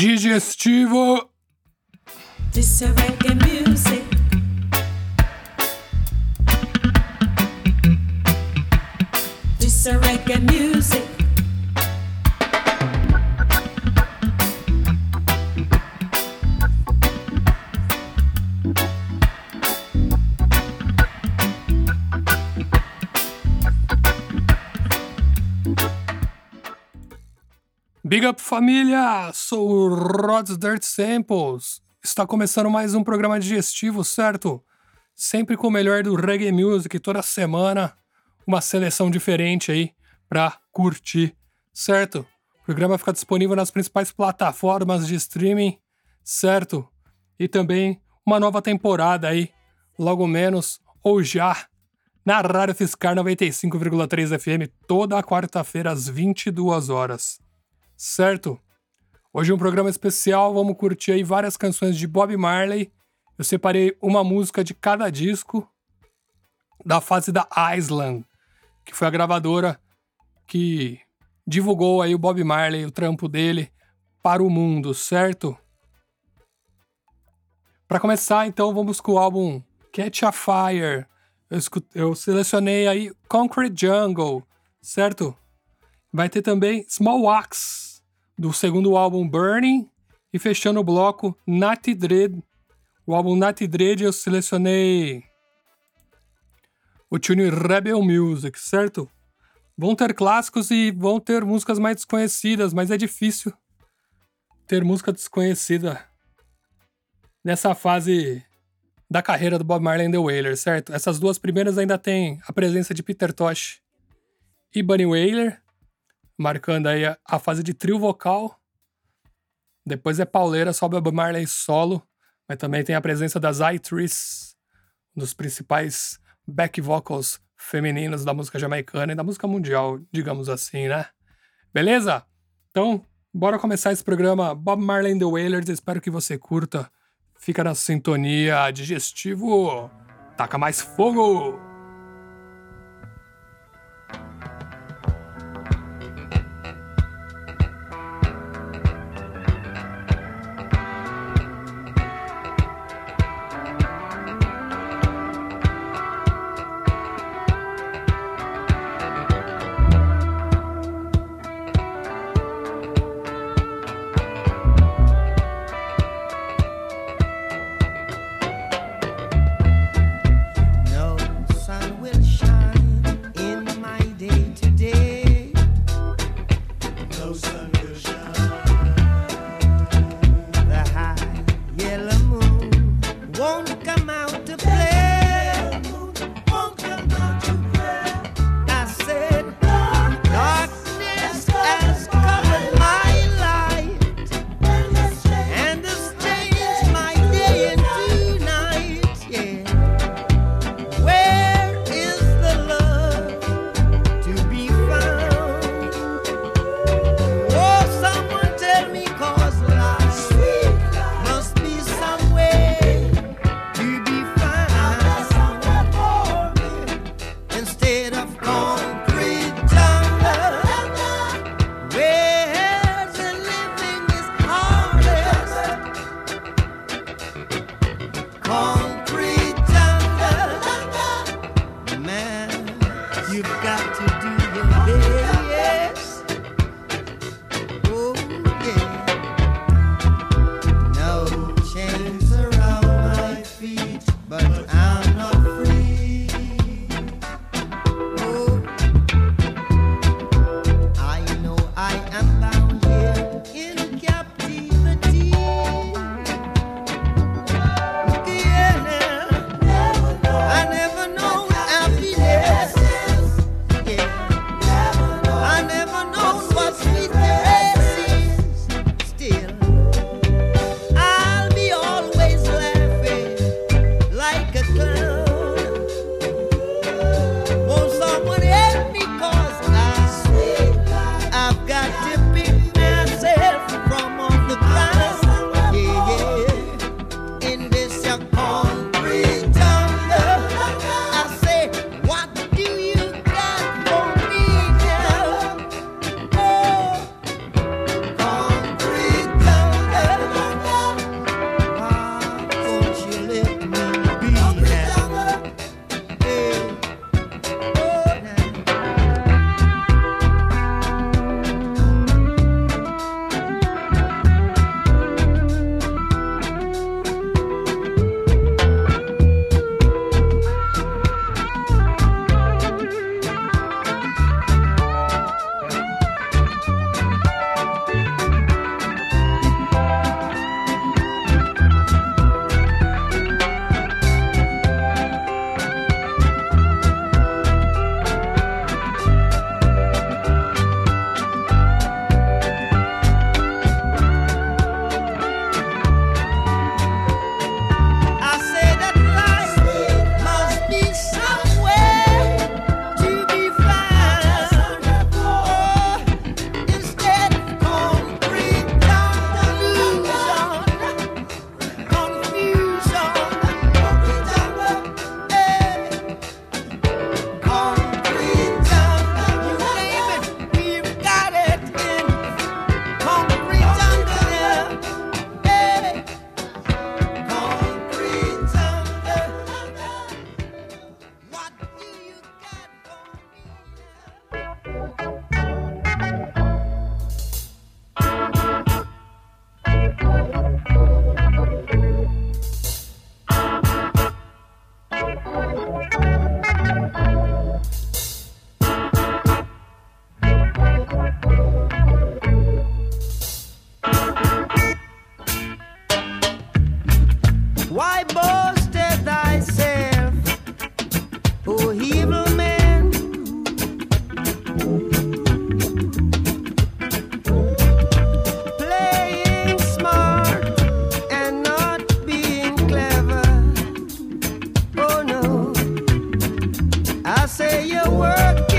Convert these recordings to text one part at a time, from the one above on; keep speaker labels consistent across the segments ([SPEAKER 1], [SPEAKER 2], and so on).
[SPEAKER 1] Digestivo.
[SPEAKER 2] This is reggae music. This is reggae music.
[SPEAKER 1] Big up família! Sou o Rod's Dirt Samples. Está começando mais um programa digestivo, certo? Sempre com o melhor do reggae music, toda semana uma seleção diferente aí pra curtir, certo? O programa fica disponível nas principais plataformas de streaming, certo? E também uma nova temporada aí, logo menos ou já, na Rádio Fiscar 95,3 FM, toda quarta-feira às 22 horas certo? Hoje é um programa especial, vamos curtir aí várias canções de Bob Marley. Eu separei uma música de cada disco da fase da Island, que foi a gravadora que divulgou aí o Bob Marley, o trampo dele para o mundo, certo? Para começar, então, vamos com o álbum Catch a Fire. Eu, eu selecionei aí Concrete Jungle, certo? Vai ter também Small Wax, do segundo álbum Burning e fechando o bloco Natty Dread. O álbum Natty Dread eu selecionei o tune Rebel Music, certo? Vão ter clássicos e vão ter músicas mais desconhecidas, mas é difícil ter música desconhecida nessa fase da carreira do Bob Marley and the Wailers, certo? Essas duas primeiras ainda tem a presença de Peter Tosh e Bunny Wailer, marcando aí a, a fase de trio vocal. Depois é pauleira, sobe a Marley solo, mas também tem a presença das I-Tris, um dos principais back vocals femininos da música jamaicana e da música mundial, digamos assim, né? Beleza? Então, bora começar esse programa Bob Marley and the Wailers. Espero que você curta. Fica na sintonia digestivo. Taca mais fogo!
[SPEAKER 3] your work.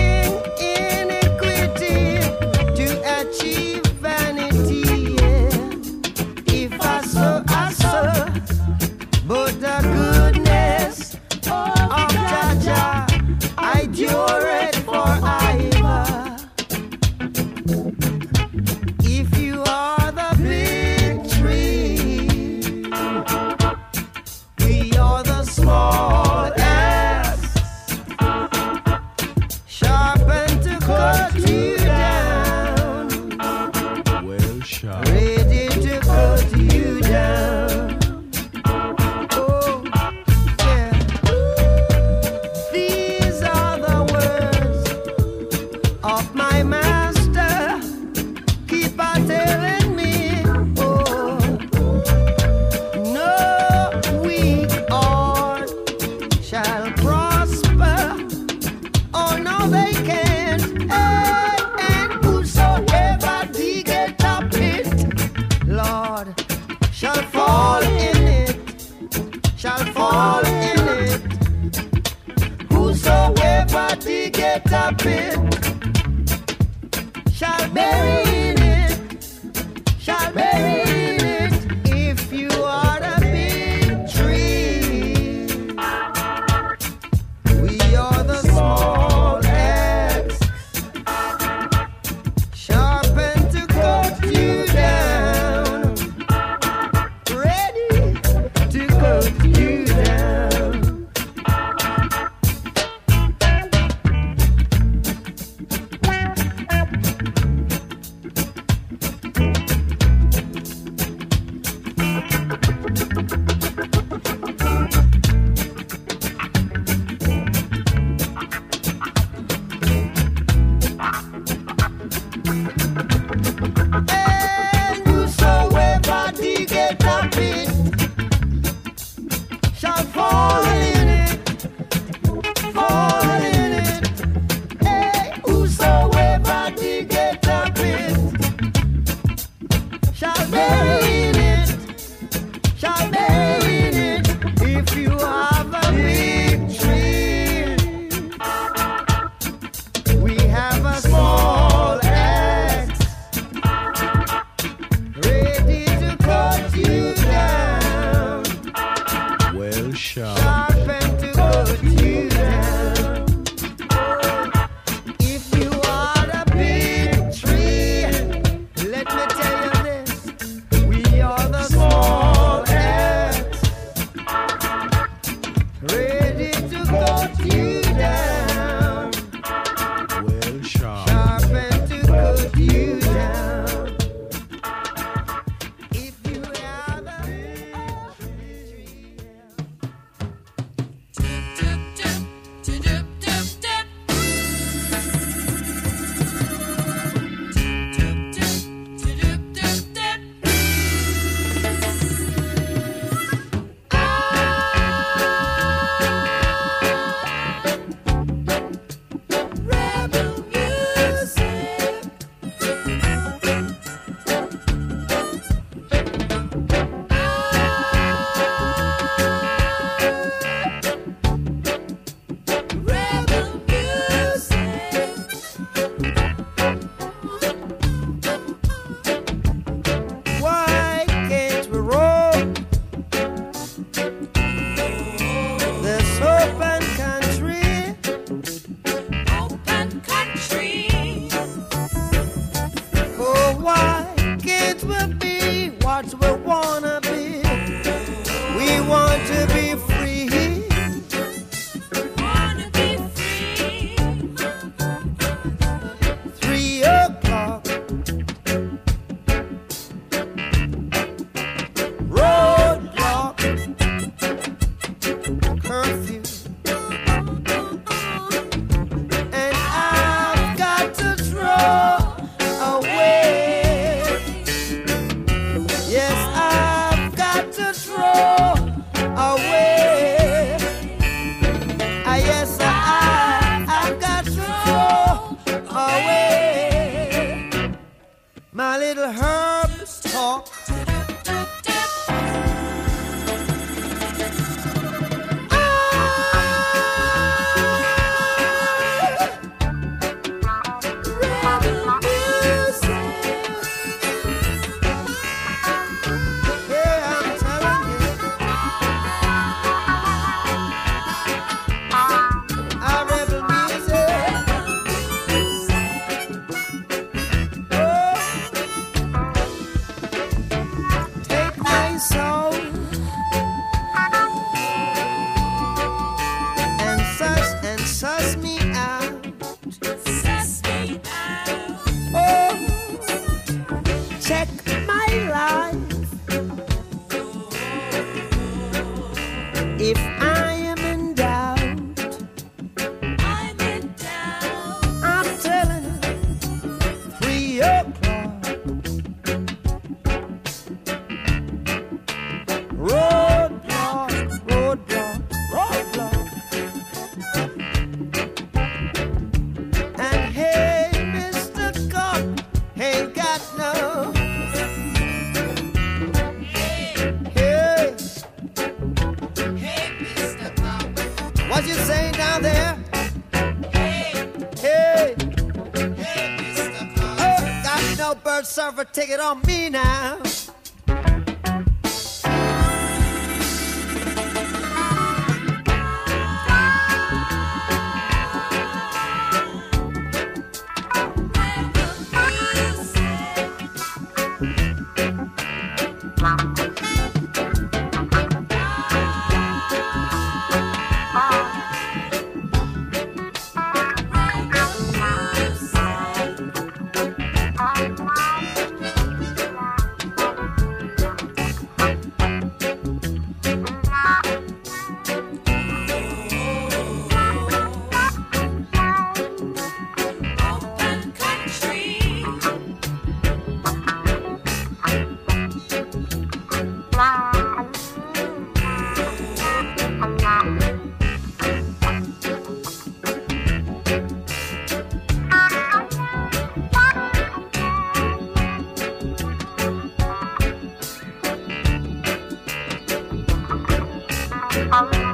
[SPEAKER 3] Rebel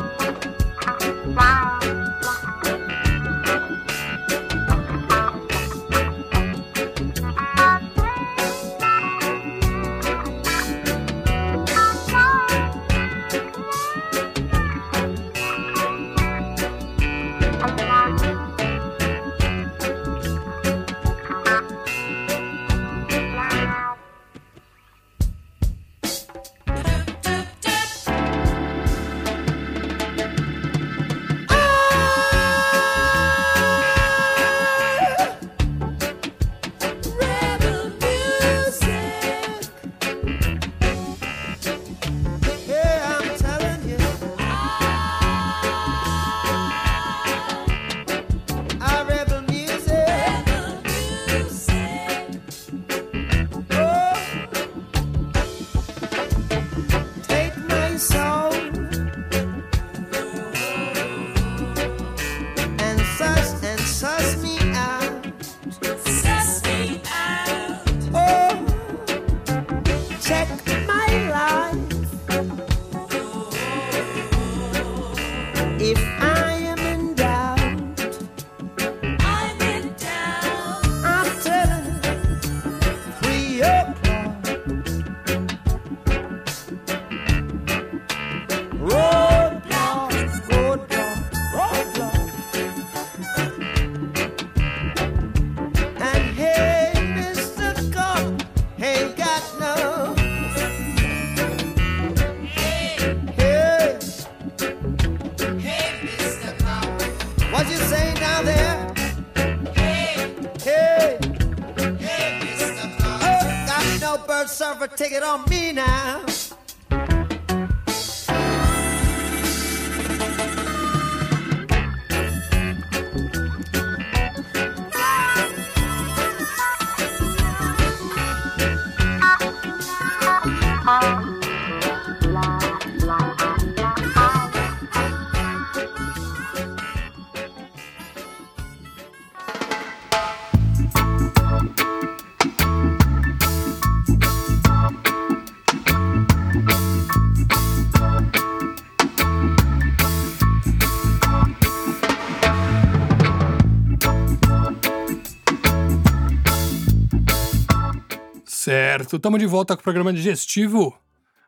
[SPEAKER 1] Certo, estamos de volta com o programa digestivo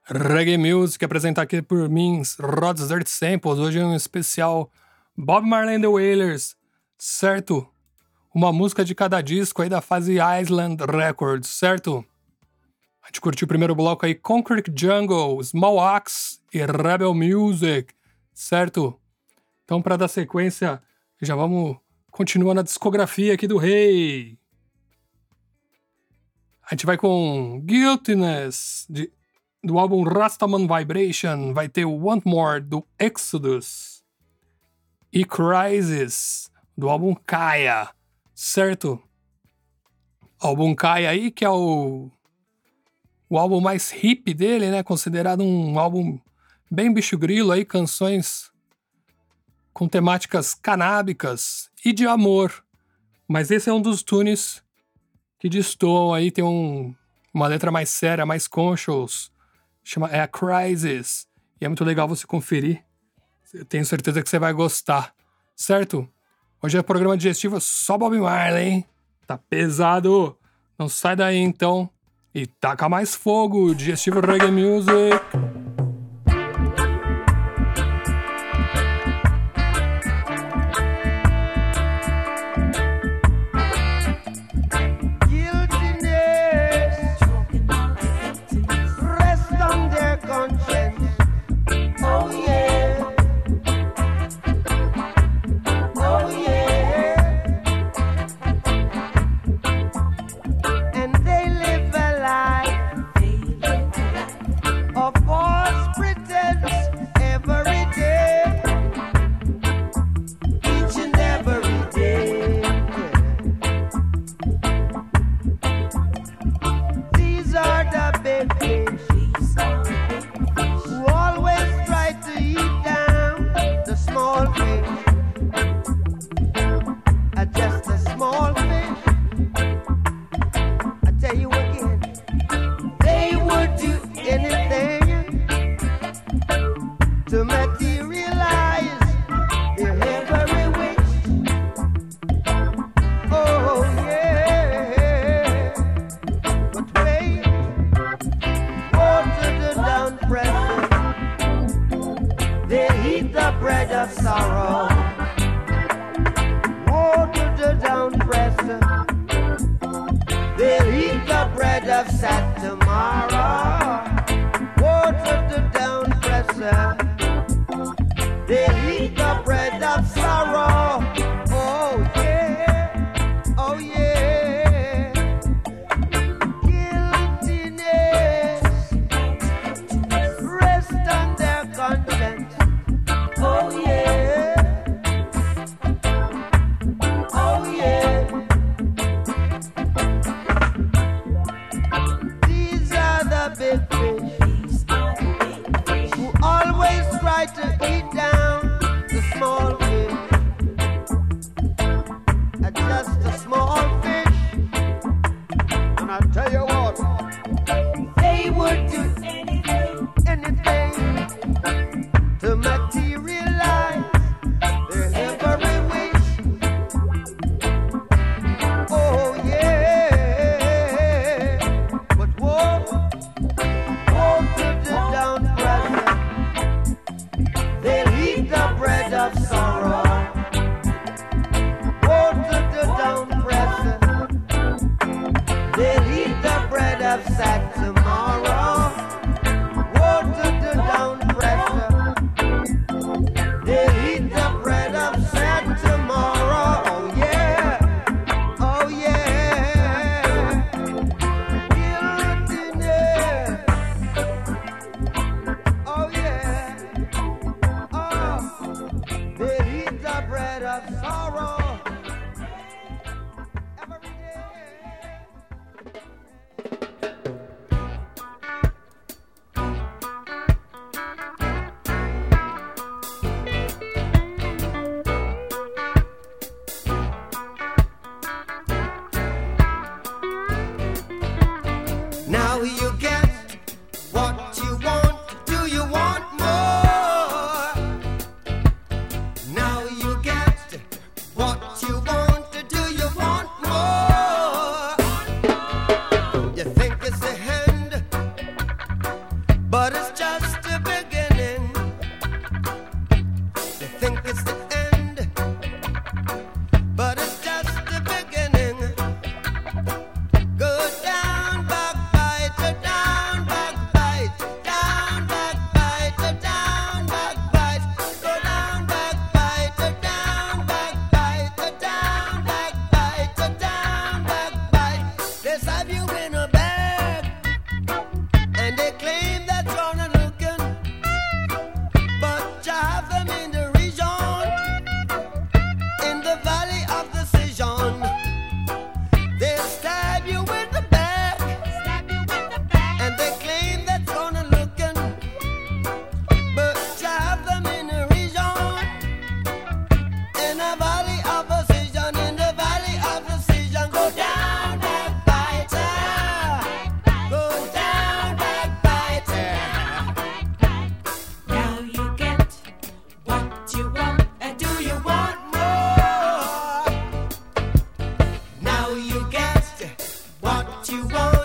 [SPEAKER 1] Reggae Music, apresentado aqui por mim, Rod's Dirt Samples. Hoje é um especial Bob Marley and the Wailers, certo? Uma música de cada disco aí da fase Island Records, certo? A gente curtiu o primeiro bloco aí, Concrete Jungle, Small Axe e Rebel Music, certo? Então, para dar sequência, já vamos continuar na discografia aqui do rei. A gente vai com Guiltiness, de- do álbum Rastaman Vibration. Vai ter o Want More, do Exodus. E Crisis, do álbum Kaya, certo? Álbum Kaya aí, que é o, o álbum mais hip dele, né? Considerado um álbum bem bicho grilo aí, canções com temáticas canábicas e de amor. Mas esse é um dos tunes que destoam aí, tem um, uma letra mais séria, mais conscious, chama, é a Crisis, e é muito legal você conferir. Eu tenho certeza que você vai gostar, certo? Hoje é programa digestivo só Bob Marley, hein? Tá pesado! Não sai daí então, E taca mais fogo, digestivo reggae music.
[SPEAKER 3] for Now you you want.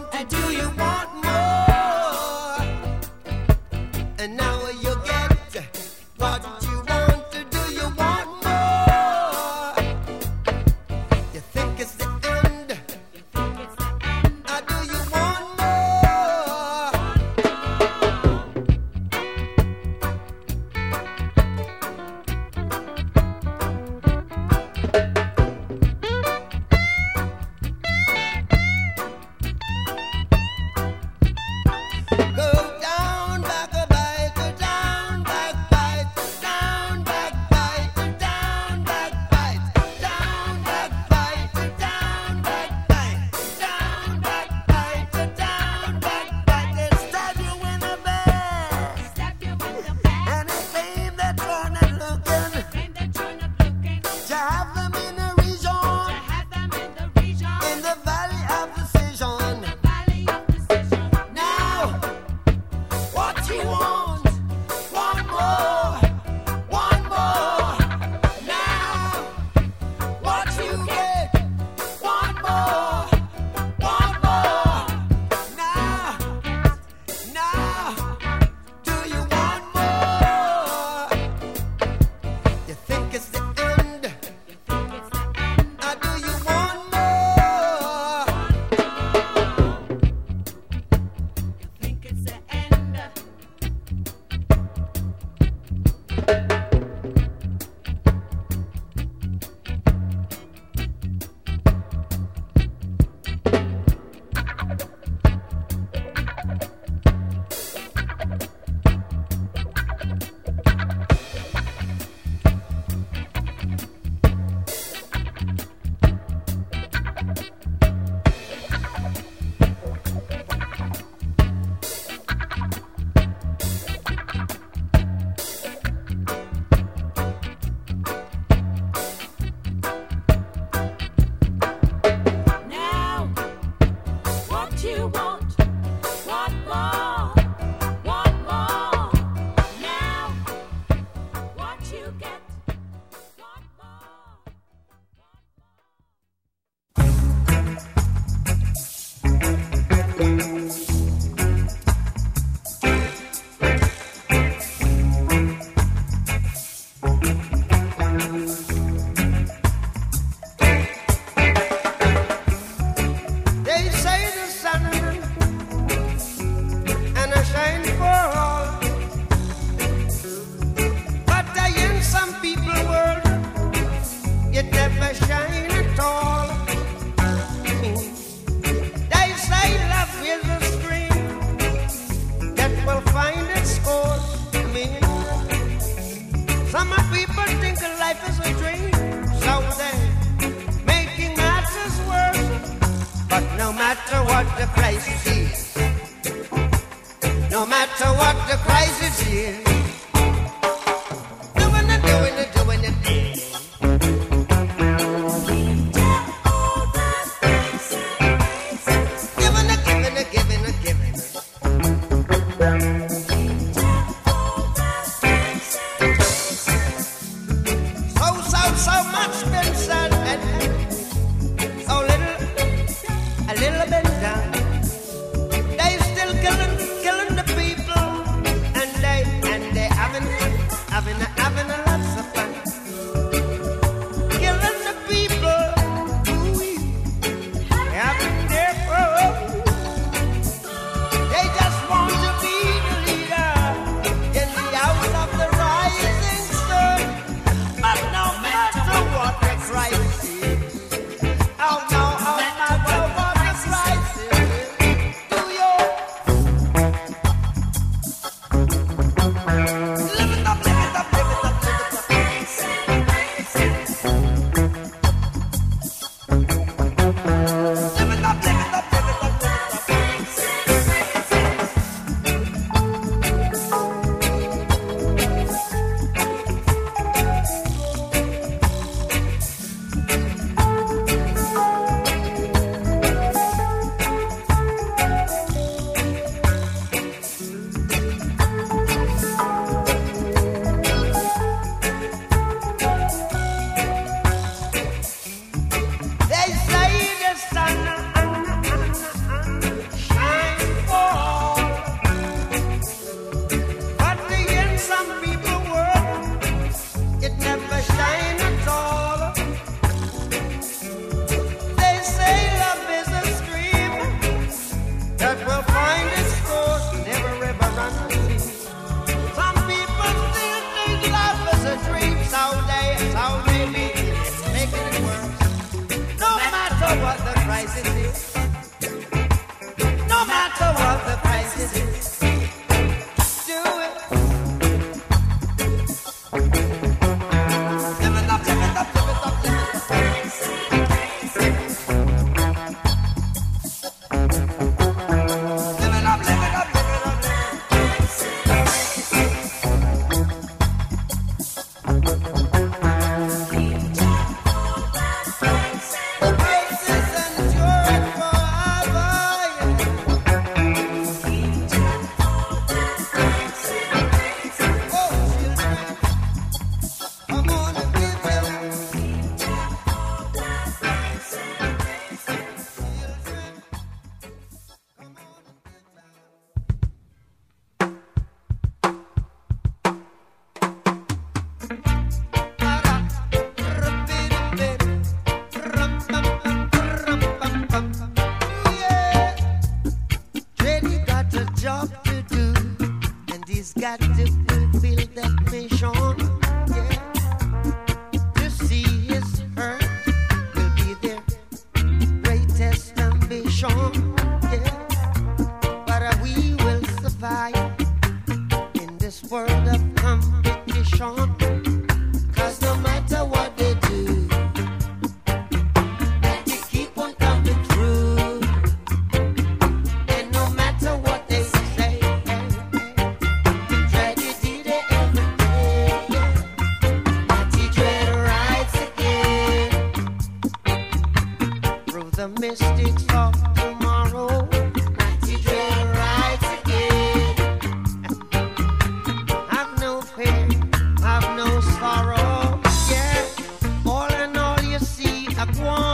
[SPEAKER 3] One.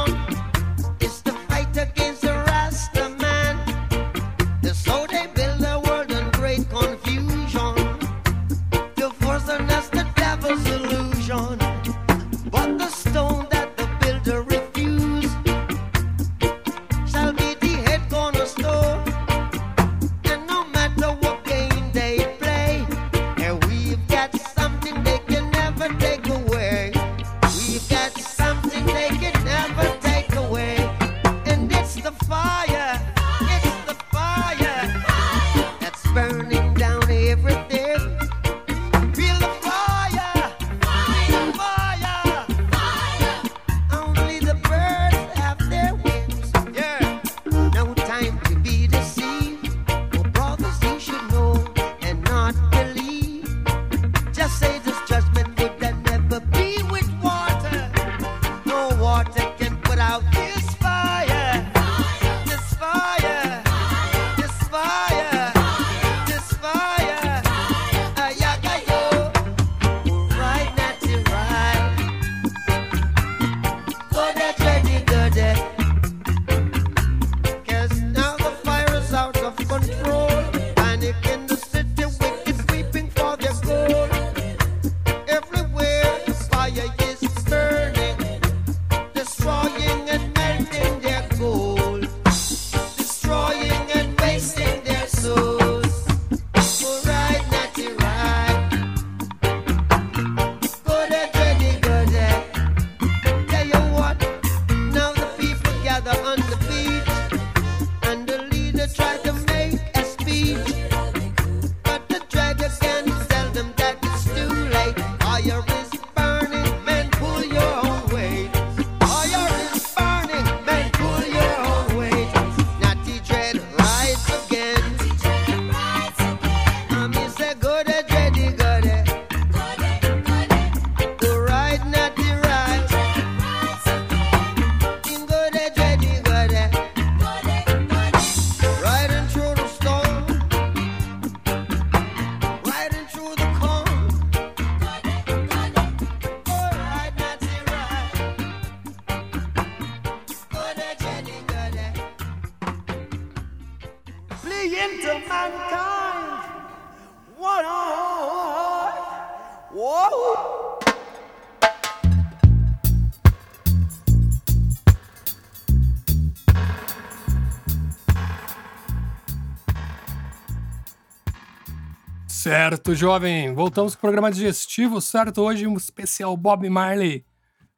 [SPEAKER 1] Certo, jovem. Voltamos com o programa digestivo, certo? Hoje um especial Bob Marley.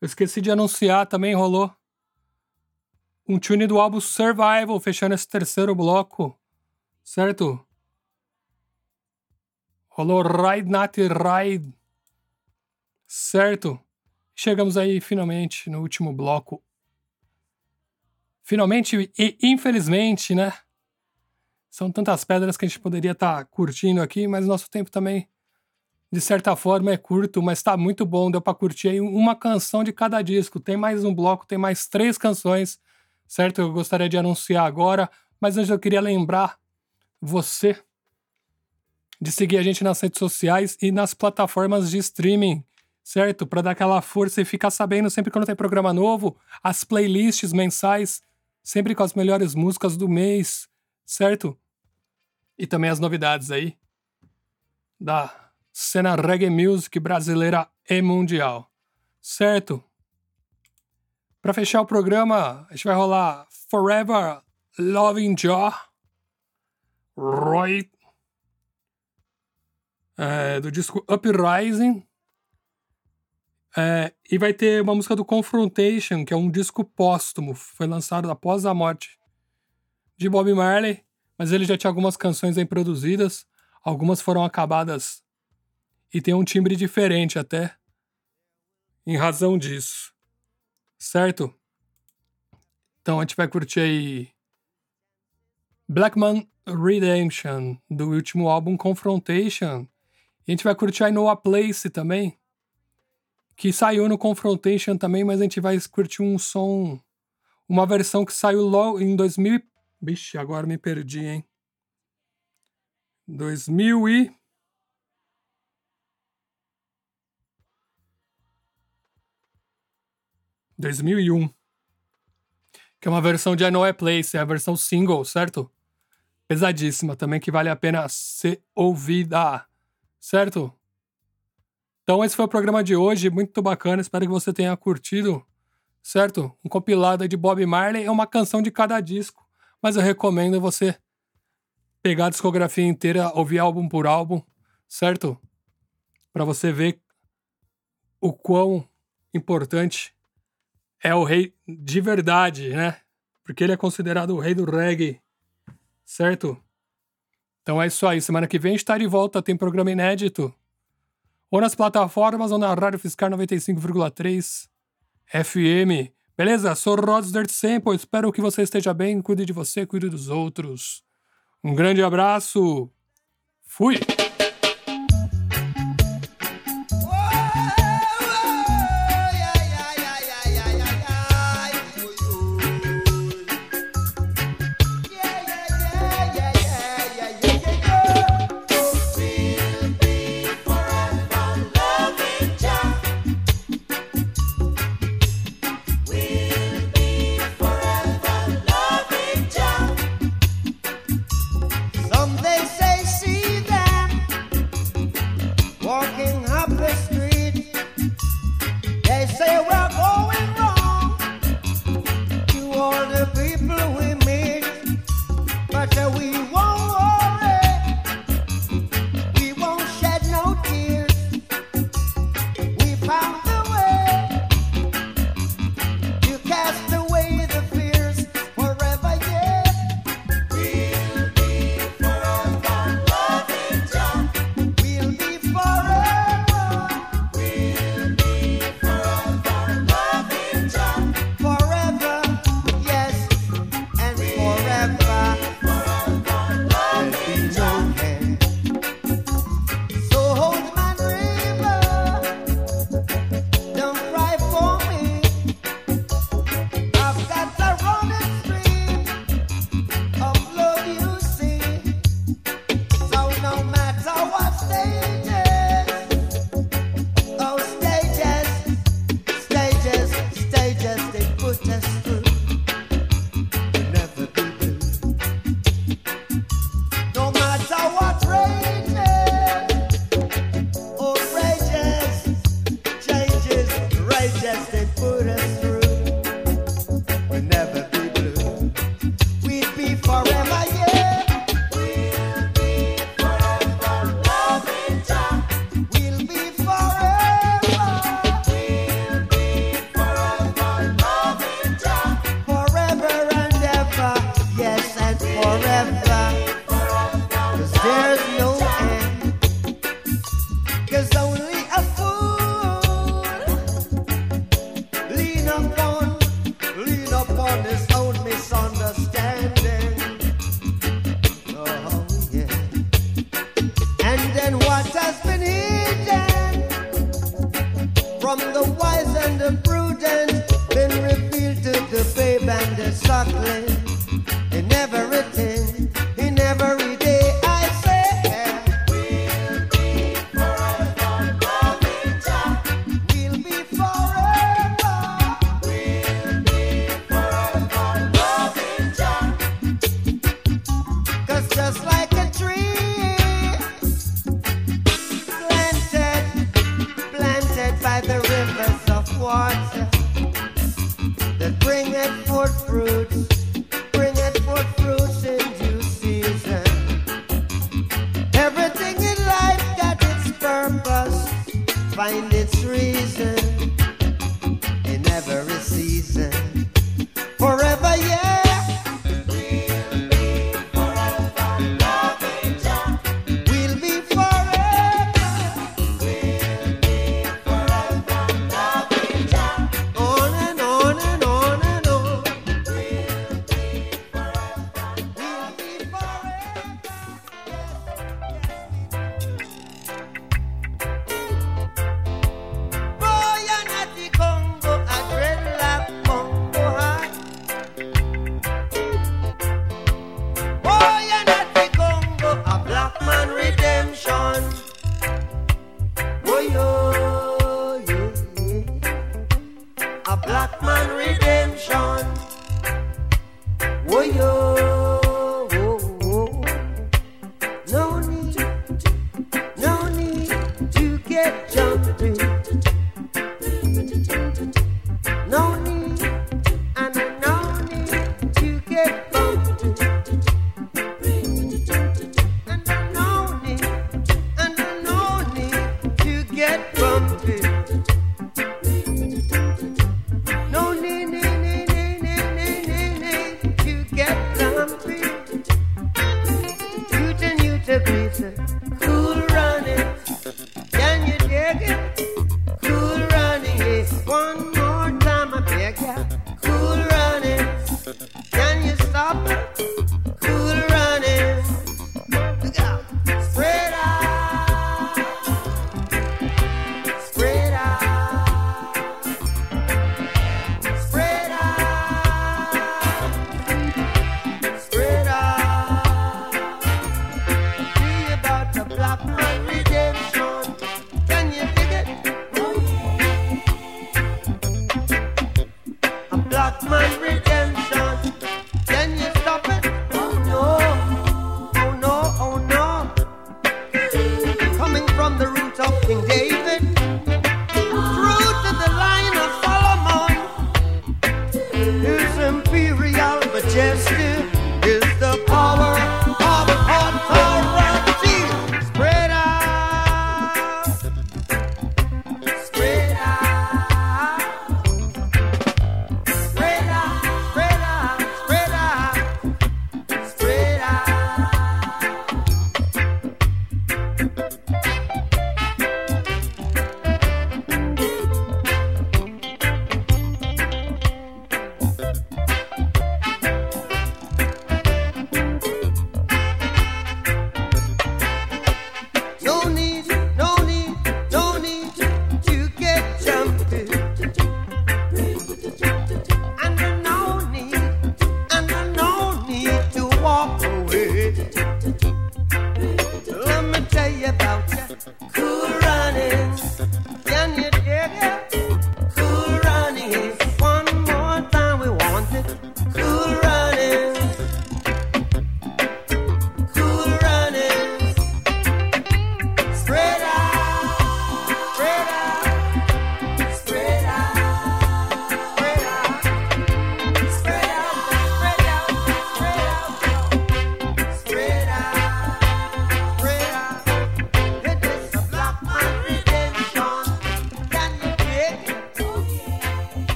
[SPEAKER 1] Eu esqueci de anunciar, também rolou um tune do álbum Survival, fechando esse terceiro bloco, certo? Rolou Ride Not Ride, certo? Chegamos aí finalmente no último bloco. Finalmente e infelizmente, né? São tantas pedras que a gente poderia estar curtindo aqui, mas nosso tempo também, de certa forma, é curto, mas tá muito bom. Deu para curtir aí uma canção de cada disco. Tem mais um bloco, tem mais três canções, certo? Eu gostaria de anunciar agora, mas antes eu queria lembrar você de seguir a gente nas redes sociais e nas plataformas de streaming, certo? Para dar aquela força e ficar sabendo sempre quando tem programa novo, as playlists mensais, sempre com as melhores músicas do mês, certo? E também as novidades aí da cena reggae music brasileira e mundial, certo? Para fechar o programa, a gente vai rolar Forever Loving Jaw, Roy, é, do disco Uprising. É, e vai ter uma música do Confrontation, que é um disco póstumo, foi lançado após a morte de Bob Marley, mas ele já tinha algumas canções aí produzidas, algumas foram acabadas e tem um timbre diferente até, em razão disso, certo? Então a gente vai curtir aí Blackman Redemption, do último álbum Confrontation, e a gente vai curtir aí No A Place também, que saiu no Confrontation também, mas a gente vai curtir um som, uma versão que saiu logo em 2000 Bicho, agora me perdi, hein? 2000 e... ...2001. Que é uma versão de I Know a Place, é a versão single, certo? Pesadíssima também, que vale a pena ser ouvida, certo? Então esse foi o programa de hoje, muito bacana, espero que você tenha curtido, certo? Um compilado de Bob Marley, é uma canção de cada disco mas eu recomendo você pegar a discografia inteira, ouvir álbum por álbum, certo? Para você ver o quão importante é o rei de verdade, né? Porque ele é considerado o rei do reggae, certo? Então é isso aí. Semana que vem a gente tá de volta, tem programa inédito. Ou nas plataformas ou na Rádio Fiscal 95,3 FM. Beleza? Sou Rods Dirt Sample. Espero que você esteja bem. Cuide de você, cuide dos outros. Um grande abraço. Fui!
[SPEAKER 3] Water that bringeth forth fruits,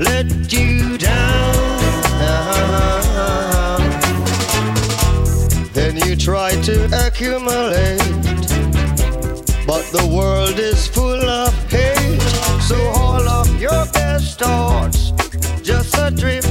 [SPEAKER 3] let you down. Then you try to accumulate, but the world is full of hate. So all of your best thoughts just a dream.